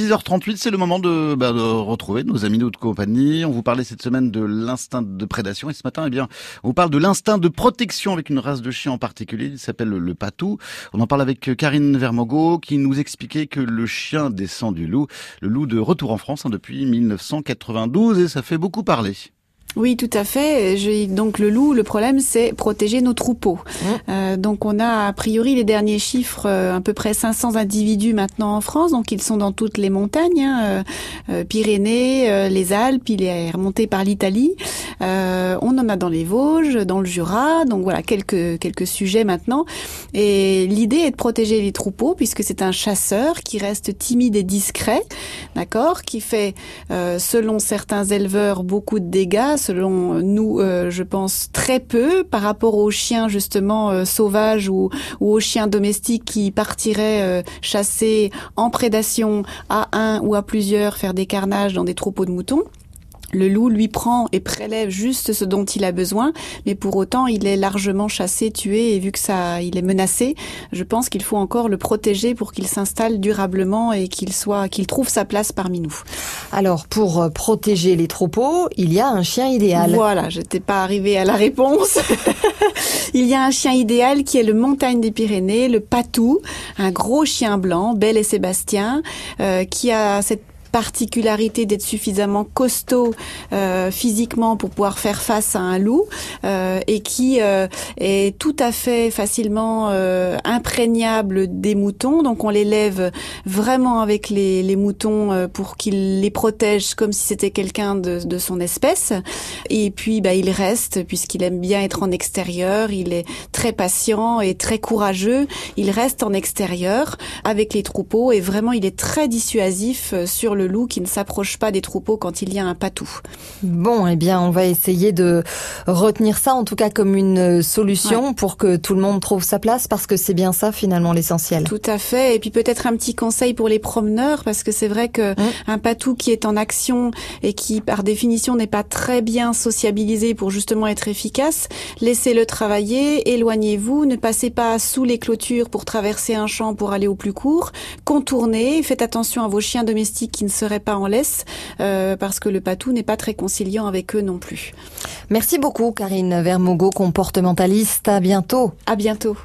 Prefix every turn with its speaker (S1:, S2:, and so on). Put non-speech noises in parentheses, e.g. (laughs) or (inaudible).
S1: 6h38, c'est le moment de, bah, de retrouver nos amis de compagnie. On vous parlait cette semaine de l'instinct de prédation et ce matin, eh bien, on parle de l'instinct de protection avec une race de chien en particulier. Il s'appelle le patou. On en parle avec Karine Vermogo qui nous expliquait que le chien descend du loup. Le loup de retour en France hein, depuis 1992 et ça fait beaucoup parler.
S2: Oui, tout à fait. Donc le loup, le problème, c'est protéger nos troupeaux. Mmh. Euh, donc on a a priori les derniers chiffres, euh, à peu près 500 individus maintenant en France. Donc ils sont dans toutes les montagnes, hein, euh, Pyrénées, les Alpes. Il est remonté par l'Italie. On en a dans les Vosges, dans le Jura. Donc voilà quelques quelques sujets maintenant. Et l'idée est de protéger les troupeaux puisque c'est un chasseur qui reste timide et discret, d'accord, qui fait selon certains éleveurs beaucoup de dégâts selon nous, euh, je pense, très peu par rapport aux chiens justement euh, sauvages ou, ou, aux chiens domestiques qui partiraient euh, chasser en prédation à un ou à plusieurs, faire des carnages dans des troupeaux de moutons. Le loup lui prend et prélève juste ce dont il a besoin, mais pour autant il est largement chassé, tué et vu que ça, il est menacé, je pense qu'il faut encore le protéger pour qu'il s'installe durablement et qu'il soit, qu'il trouve sa place parmi nous.
S3: Alors pour euh, protéger les troupeaux, il y a un chien idéal.
S2: Voilà, j'étais pas arrivée à la réponse. (laughs) il y a un chien idéal qui est le montagne des Pyrénées, le patou, un gros chien blanc, Belle et Sébastien, euh, qui a cette particularité d'être suffisamment costaud euh, physiquement pour pouvoir faire face à un loup euh, et qui euh, est tout à fait facilement euh, imprégnable des moutons. Donc on les lève vraiment avec les, les moutons euh, pour qu'il les protège comme si c'était quelqu'un de, de, son espèce. Et puis bah, il reste puisqu'il aime bien être en extérieur. Il est très patient et très courageux. Il reste en extérieur avec les troupeaux et vraiment il est très dissuasif sur le le loup qui ne s'approche pas des troupeaux quand il y a un patou.
S3: Bon, eh bien, on va essayer de retenir ça, en tout cas comme une solution pour que tout le monde trouve sa place, parce que c'est bien ça finalement l'essentiel.
S2: Tout à fait. Et puis peut-être un petit conseil pour les promeneurs, parce que c'est vrai que mmh. un patou qui est en action et qui, par définition, n'est pas très bien sociabilisé pour justement être efficace, laissez-le travailler, éloignez-vous, ne passez pas sous les clôtures pour traverser un champ pour aller au plus court, contournez, faites attention à vos chiens domestiques qui ne seraient pas en laisse euh, parce que le patou n'est pas très conciliant avec eux non plus.
S3: Merci beaucoup Karine Vermogo, comportementaliste. À bientôt.
S2: À bientôt.